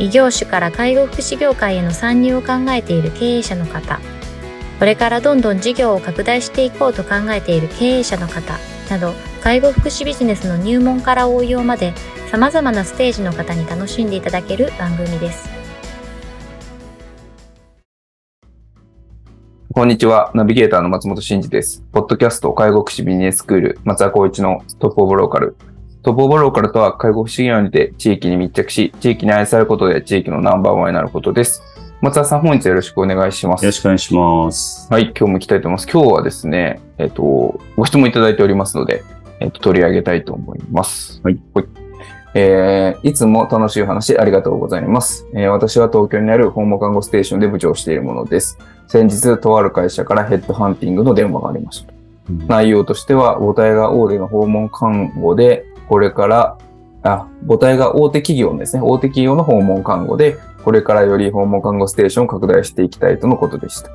異業種から介護福祉業界への参入を考えている経営者の方、これからどんどん事業を拡大していこうと考えている経営者の方など、介護福祉ビジネスの入門から応用まで様々なステージの方に楽しんでいただける番組です。こんにちは。ナビゲーターの松本慎二です。ポッドキャスト介護福祉ビジネススクール松田光一のトップオブローカルトップオブローカルとは、介護福祉業にて地域に密着し、地域に愛されることで地域のナンバーワンになることです。松田さん、本日よろしくお願いします。よろしくお願いします。はい、今日も行きたいと思います。今日はですね、えっ、と、ご質問いただいておりますので、えっ、と、取り上げたいと思います。はい。はいえー、いつも楽しいお話ありがとうございます、えー、私は東京にある訪問看護ステーションで部長をしているものです。先日、とある会社からヘッドハンティングの電話がありました。うん、内容としては、母体が大手の訪問看護で、これからあ、母体が大手企業ですね。大手企業の訪問看護で、これからより訪問看護ステーションを拡大していきたいとのことでした。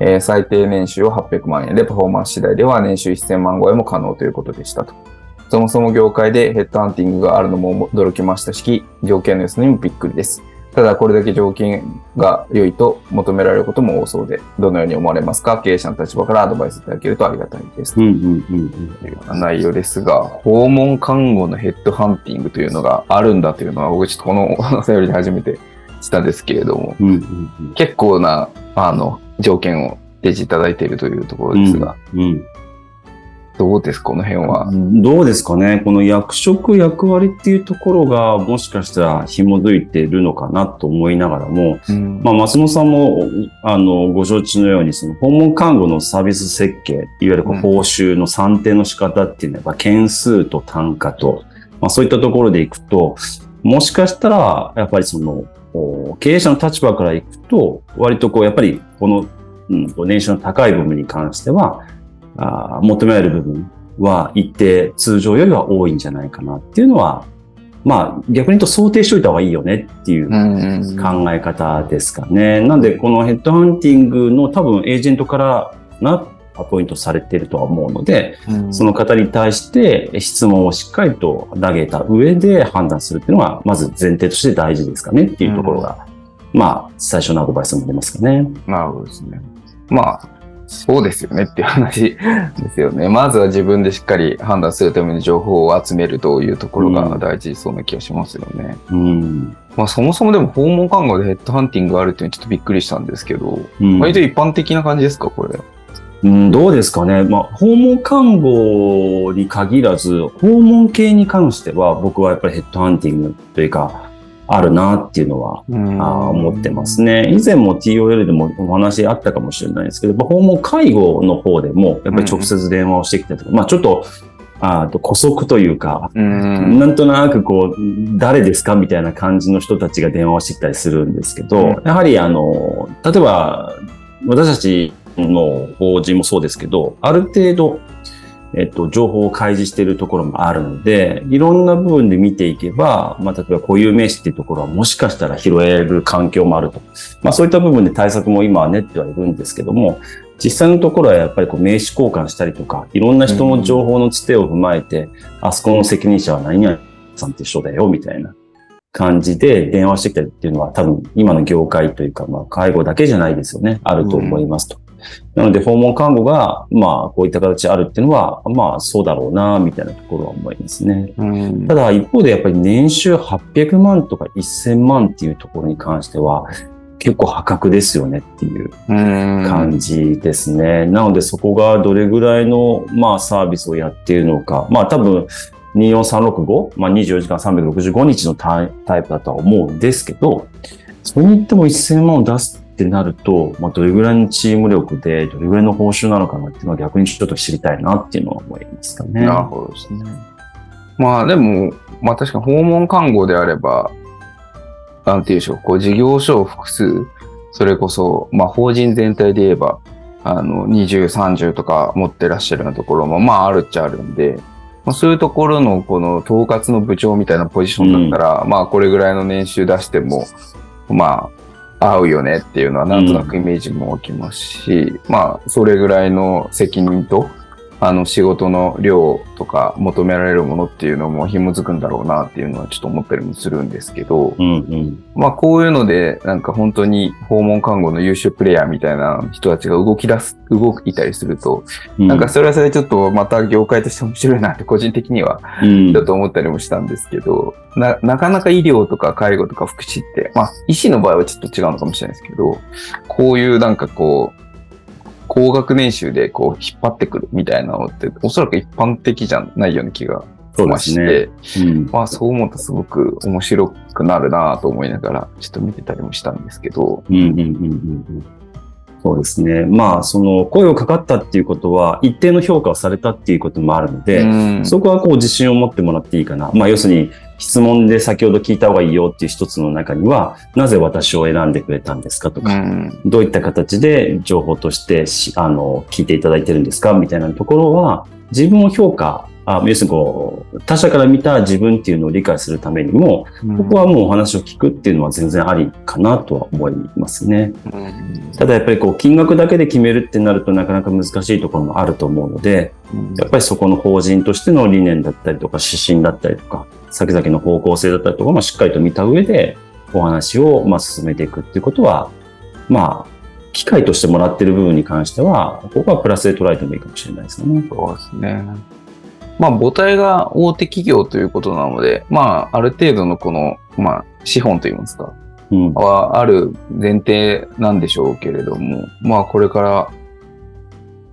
えー、最低年収を800万円で、パフォーマンス次第では年収1000万超えも可能ということでしたと。そもそも業界でヘッドハンティングがあるのも驚きましたし、条件の良さにもびっくりです。ただこれだけ条件が良いと求められることも多そうで、どのように思われますか？経営者の立場からアドバイスいただけるとありがたいです。というような内容ですが、訪問看護のヘッドハンティングというのがあるんだというのは、僕ちょっとこのお便りで初めてしたんですけれども、結構な、あの、条件を提示いただいているというところですが、うんうんどうですこの辺は。どうですかね？この役職、役割っていうところが、もしかしたら紐づいているのかなと思いながらも、うん、まあ、松本さんも、あの、ご承知のように、その、訪問看護のサービス設計、いわゆる報酬の算定の仕方っていうのは、件数と単価と、まあ、そういったところでいくと、もしかしたら、やっぱりその、経営者の立場からいくと、割とこう、やっぱり、この、うん、年収の高い部分に関しては、あ求められる部分は一定通常よりは多いんじゃないかなっていうのは、まあ逆に言うと想定しといた方がいいよねっていう考え方ですかね。なんでこのヘッドハンティングの多分エージェントからなアポイントされているとは思うので、うん、その方に対して質問をしっかりと投げた上で判断するっていうのは、まず前提として大事ですかねっていうところが、うん、まあ、最初のアドバイスになりますかね。なるほどですね。まあ、そうですよねっていう話ですよね。まずは自分でしっかり判断するために情報を集めるというところが大事そうな気がしますよね。うん。まあそもそもでも訪問看護でヘッドハンティングがあるっていうのはちょっとびっくりしたんですけど、うん、割と一般的な感じですか、これ。うん、どうですかね。まあ、訪問看護に限らず、訪問系に関しては僕はやっぱりヘッドハンティングというか、あるなっていうのは、あ思ってますね。以前も TOL でもお話あったかもしれないですけど、訪問介護の方でも、やっぱり直接電話をしてきたりとか、まあちょっと、あと古速というか、ん。なんとなくこう、誰ですかみたいな感じの人たちが電話をしてきたりするんですけど、やはりあの、例えば、私たちの法人もそうですけど、ある程度、えっと、情報を開示しているところもあるので、いろんな部分で見ていけば、まあ、例えば固有名詞っていうところはもしかしたら拾える環境もあると。まあ、そういった部分で対策も今は練ってはいるんですけども、実際のところはやっぱりこう名刺交換したりとか、いろんな人の情報のつてを踏まえて、あそこの責任者は何々さんって人だよ、みたいな感じで電話してきたりっていうのは多分今の業界というか、まあ介護だけじゃないですよね。あると思いますと。なので、訪問看護が、まあ、こういった形あるっていうのは、まあ、そうだろうな、みたいなところは思いますね。ただ、一方でやっぱり年収800万とか1000万っていうところに関しては、結構破格ですよねっていう感じですね。なので、そこがどれぐらいの、まあ、サービスをやっているのか。まあ、多分、24365、まあ、24時間365日のタイプだとは思うんですけど、それに言っても1000万を出すってなると、まあ、どれぐらいのチーム力で、どれぐらいの報酬なのかなっていうのは逆にちょっと知りたいなっていうのは思いますかね。なるほどですね。まあでも、まあ確かに訪問看護であれば、なんていうんでしょう、こう事業所を複数、それこそ、まあ法人全体で言えば、あの、20、30とか持ってらっしゃるようなところも、まああるっちゃあるんで、まあ、そういうところのこの統括の部長みたいなポジションだったら、うん、まあこれぐらいの年収出しても、まあ合うよねっていうのはなんとなくイメージも起きますし、うん、まあそれぐらいの責任と、あの仕事の量とか求められるものっていうのも紐づくんだろうなっていうのはちょっと思ったりもするんですけど、うんうん、まあこういうのでなんか本当に訪問看護の優秀プレイヤーみたいな人たちが動き出す、動いたりすると、うん、なんかそれはそれちょっとまた業界として面白いなって個人的にはちょっと思ったりもしたんですけど、うん、な、なかなか医療とか介護とか福祉って、まあ医師の場合はちょっと違うのかもしれないですけど、こういうなんかこう、高額年収でこう引っ張ってくるみたいなのって、おそらく一般的じゃないような気がしまして、ね。うん、まあそう思うとすごく面白くなるなと思いながら、ちょっと見てたりもしたんですけど。うんうんうんうんそうですね。まあ、その声をかかったっていうことは、一定の評価をされたっていうこともあるので、うん、そこはこう自信を持ってもらっていいかな。まあ、要するに、質問で先ほど聞いた方がいいよっていう一つの中には、なぜ私を選んでくれたんですかとか、うん、どういった形で情報としてあの聞いていただいてるんですかみたいなところは、自分を評価あ要するにこう、他者から見た自分っていうのを理解するためにも、うん、ここはもうお話を聞くっていうのは全然ありかなとは思いますね。うん、ただやっぱりこう、金額だけで決めるってなるとなかなか難しいところもあると思うので、うん、やっぱりそこの法人としての理念だったりとか、指針だったりとか、先々の方向性だったりとか、まあ、しっかりと見た上で、お話をまあ進めていくっていうことは、まあ、機会としてもらってる部分に関しては、ここはプラスで捉えてもいいかもしれないですね。そうですね。まあ母体が大手企業ということなので、まあある程度のこの、まあ資本といいますか、うん、はある前提なんでしょうけれども、まあこれから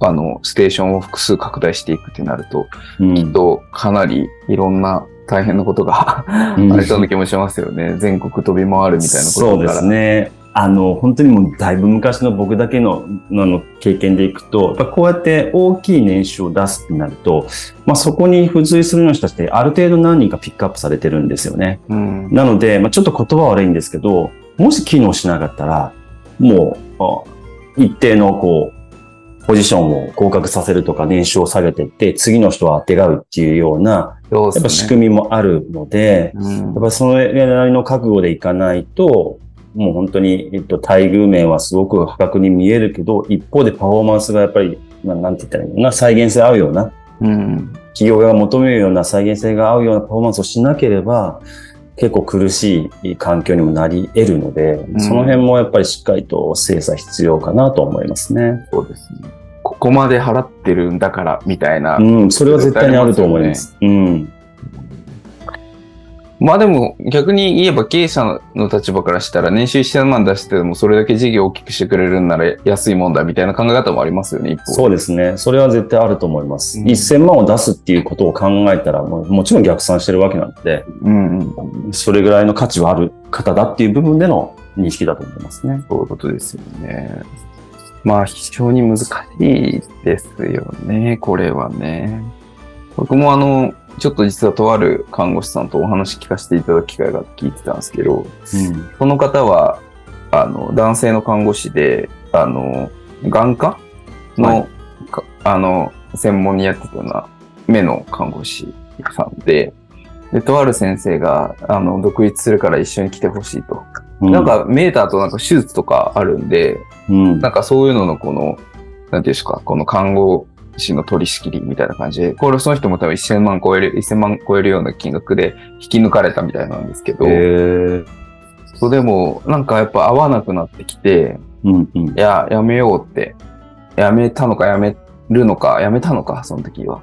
あの、ステーションを複数拡大していくってなると、うん、きっとかなりいろんな大変なことがありそうな気もしますよね。全国飛び回るみたいなことから。そうですね。あの、本当にもうだいぶ昔の僕だけのの経験でいくと、やっぱこうやって大きい年収を出すってなると、まあそこに付随するような人たちってある程度何人かピックアップされてるんですよね。うん、なので、まあちょっと言葉悪いんですけど、もし機能しなかったら、もう、一定のこう、ポジションを合格させるとか年収を下げていって、次の人をあてがうっていうような、やっぱ仕組みもあるので、うん、やっぱそのぐらいの覚悟でいかないと、もう本当に、えっと、待遇面はすごく破格に見えるけど、一方でパフォーマンスがやっぱり、まあ、なんて言ったらいいのかな、再現性合うような、うん、企業が求めるような再現性が合うようなパフォーマンスをしなければ、結構苦しい環境にもなり得るので、うん、その辺もやっぱりしっかりと精査必要かなと思いますね。そうですね。ここまで払ってるんだから、みたいな、うん、それは絶対にあると思います。うん。まあでも逆に言えば経営者の立場からしたら年収1000万出してもそれだけ事業を大きくしてくれるんなら安いもんだみたいな考え方もありますよね、一方。そうですね。それは絶対あると思います。うん、1000万を出すっていうことを考えたらももちろん逆算してるわけなので、うんうん、それぐらいの価値はある方だっていう部分での認識だと思いますね。そういうことですよね。まあ非常に難しいですよね、これはね。僕もあの、ちょっと実はとある看護師さんとお話聞かせていただく機会が聞いてたんですけど、うん、その方は、あの、男性の看護師で、あの、眼科？の、はい、あの、専門にやってたような目の看護師さんで、で、とある先生が、あの、独立するから一緒に来てほしいと。うん、なんか、メーターとなんか手術とかあるんで、うん、なんかそういうののこの、なんていうんですか、この看護市の取り仕切りみたいな感じで、これその人も多分1000万超える、1000万超えるような金額で引き抜かれたみたいなんですけど、そうでもなんかやっぱ合わなくなってきて、うんうん、いや、やめようって、やめたのかやめるのか、やめたのか、その時は。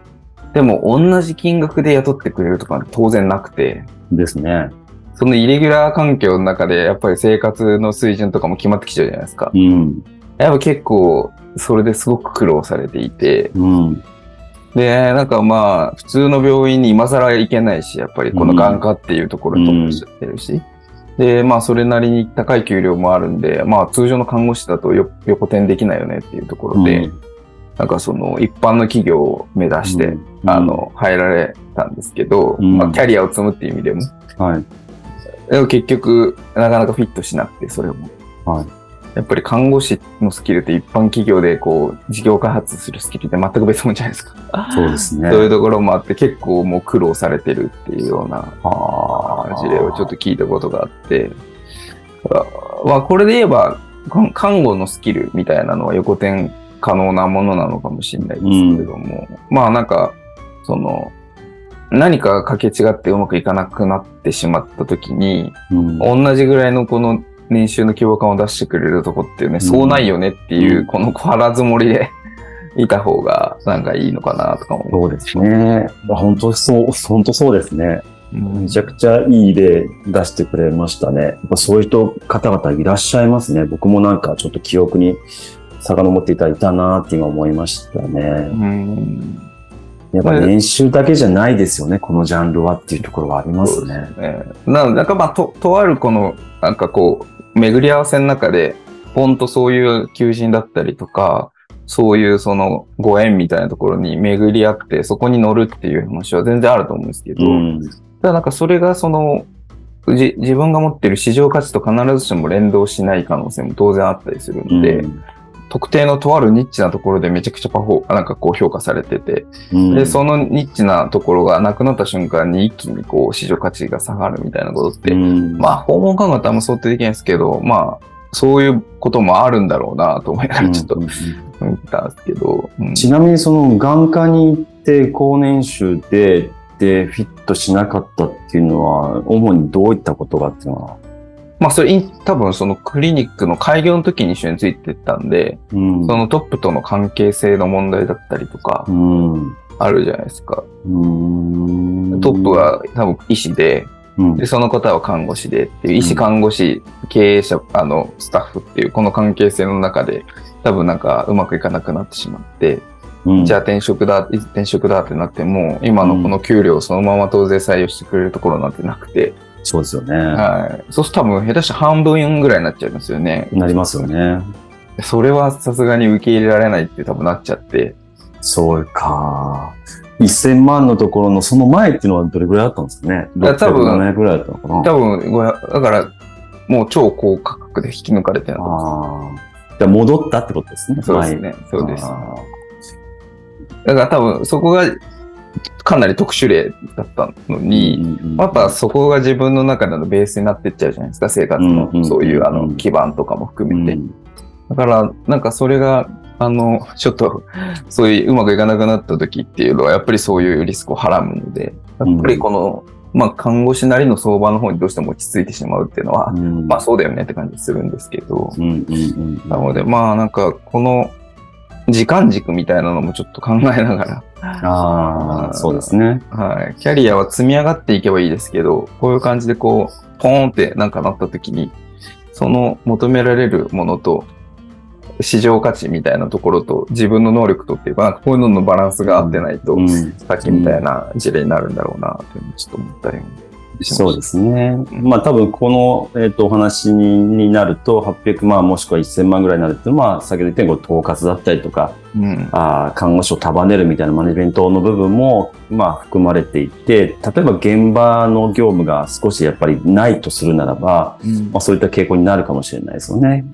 でも同じ金額で雇ってくれるとか当然なくて。ですね。そのイレギュラー環境の中でやっぱり生活の水準とかも決まってきちゃうじゃないですか。うん。やっぱ結構それですごく苦労されていて、うん、で、なんかまあ、普通の病院に今更行けないし、やっぱりこの眼科っていうところとっしちゃってるし、うん、で、まあ、それなりに高い給料もあるんで、まあ、通常の看護師だと横転できないよねっていうところで、うん、なんかその、一般の企業を目指して、あの、入られたんですけど、まあ、キャリアを積むっていう意味でも、はい。でも結局、なかなかフィットしなくて、それも。はい。やっぱり看護師のスキルって一般企業でこう、事業開発するスキルって全く別物じゃないですか。そうですね。そういうところもあって結構もう苦労されてるっていうようなあ事例をちょっと聞いたことがあって、あまあこれで言えば、看護のスキルみたいなのは横転可能なものなのかもしれないですけれども、まあなんか、その、何かがかけ違ってうまくいかなくなってしまった時に、うん。同じぐらいのこの年収の規模感を出してくれるとこっていうね、そうないよねっていうう、んこの腹積もりで いた方がなんかいいのかなとか思そうですね。本当そう、本当そうですね。うんめちゃくちゃいい例出してくれましたね。やっぱそういう人、方々いらっしゃいますね。僕もなんかちょっと記憶に遡っていただいたなって今思いましたうね。んやっぱ年収だけじゃないですよね、このジャンルはっていうところがありますね。ねなので、なんかまあ、と、とあるこの、なんかこう、巡り合わせの中で、ポンとそういう求人だったりとか、そういうそのご縁みたいなところに巡り合って、そこに乗るっていう話は全然あると思うんですけど、うん。ただなんかそれがその、じ自分が持っている市場価値と必ずしも連動しない可能性も当然あったりするので、特定のとあるニッチなところでめちゃくちゃパフォー、なんかこう評価されてて、うん。で、そのニッチなところがなくなった瞬間に一気にこう市場価値が下がるみたいなことって、うん。まあ訪問看護ってあんま想定できないですけど、まあそういうこともあるんだろうなと思いながらちょっとうん見たんですけど、うん。ちなみにその眼科に行って高年収で、で、フィットしなかったっていうのは、主にどういったことがっていうのは、まあそれ多分そのクリニックの開業の時に一緒についてったんで、うん。そのトップとの関係性の問題だったりとかうん。あるじゃないですか。うん。トップが多分医師で、うん。で、その方は看護師でっていう、医師、看護師、経営者、あの、スタッフっていう、この関係性の中で、多分なんかうまくいかなくなってしまって、うん。じゃあ転職だ、転職だってなっても、今のこの給料をそのまま当然採用してくれるところなんてなくて、そうですよね。はい。そうすると多分下手したら半分ぐらいになっちゃうんですよね。なりますよね。それはさすがに受け入れられないって多分なっちゃって、そうか。1000万のところのその前っていうのはどれぐらいだったんですかね？や多分 ?600 ぐらいだったのかな？多分、ごやだから、もう超高価格で引き抜かれてるのああ。じ戻ったってことですね。そうですね。そうです。あだから多分そこがかなり特殊例だったのーに、うんうんやっぱそこが自分の中でのベースになってっちゃうじゃないですか、生活のそういうあうんの基盤とかも含めて。うんだから、なんかそれが、あの、ちょっと、そういううまくいかなくなった時っていうのは、やっぱりそういうリスクをはらむので、やっぱりこの、まあ、看護師なりの相場の方にどうしても落ち着いてしまうっていうのは、うんまあそうだよねって感じするんですけど、なので、まあなんか、この、時間軸みたいなのもちょっと考えながら、ああ、そうですね。はい。キャリアは積み上がっていけばいいですけど、こういう感じでこう、ポーンってなんかなった時に、その求められるものと、市場価値みたいなところと、自分の能力とっていうか、なんかこういうののバランスが合ってないと、うんさっきみたいな事例になるんだろうな、というのをちょっと思ったりも。そうですね。まあ多分この、えっとお話にになると800万もしくは1000万ぐらいになるっていうのは、先ほど言ったように統括だったりとか、うん。あー看護師を束ねるみたいなマネジメントの部分も、まあ含まれていて、例えば現場の業務が少しやっぱりないとするならば、うんまあそういった傾向になるかもしれないですよね。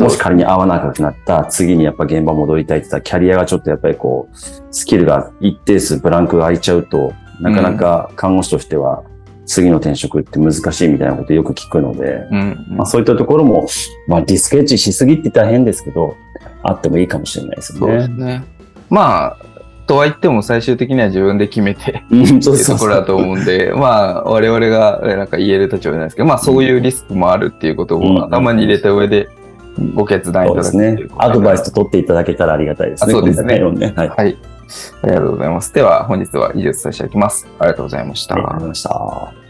もし仮に合わなくなった、次にやっぱ現場戻りたいって言ったら、キャリアがちょっとやっぱりこう、スキルが一定数ブランクが空いちゃうと、なかなか看護師としては、次の転職って難しいみたいなことよく聞くので、うん。まあそういったところも、まあリスクエッジしすぎって言ったら変ですけど、あってもいいかもしれないですよそうですね。ね。まあ、とは言っても最終的には自分で決めて、うん、っていうところだと思うんで、まあ、我々がえなんか言える立場じゃないですけど、まあ、そういうリスクもあるっていうことうんを頭に入れた上でご決断いただくう。ことアドバイスと取っていただけたらありがたいですね。あそうですねねはい。はい。ありがとうございます。では、本日は以上とさせていただきます。ありがとうございました。ありがとうございました。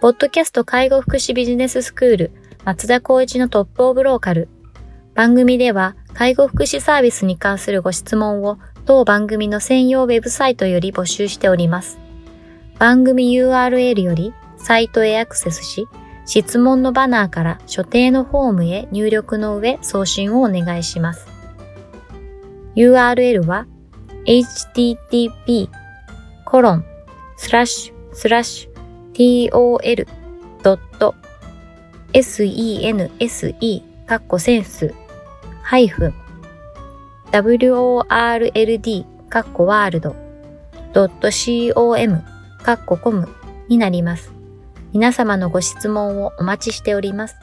ポッドキャスト介護福祉ビジネススクール松田光一のトップオブローカル。番組では介護福祉サービスに関するご質問を当番組の専用ウェブサイトより募集しております。番組 URL よりサイトへアクセスし、質問のバナーから所定のフォームへ入力の上送信をお願いします。URL は http コロンスラッシュスラッシュ tol.sense カッコセンスハイフン world カッコワールド .com カッココムになります。皆様のご質問をお待ちしております。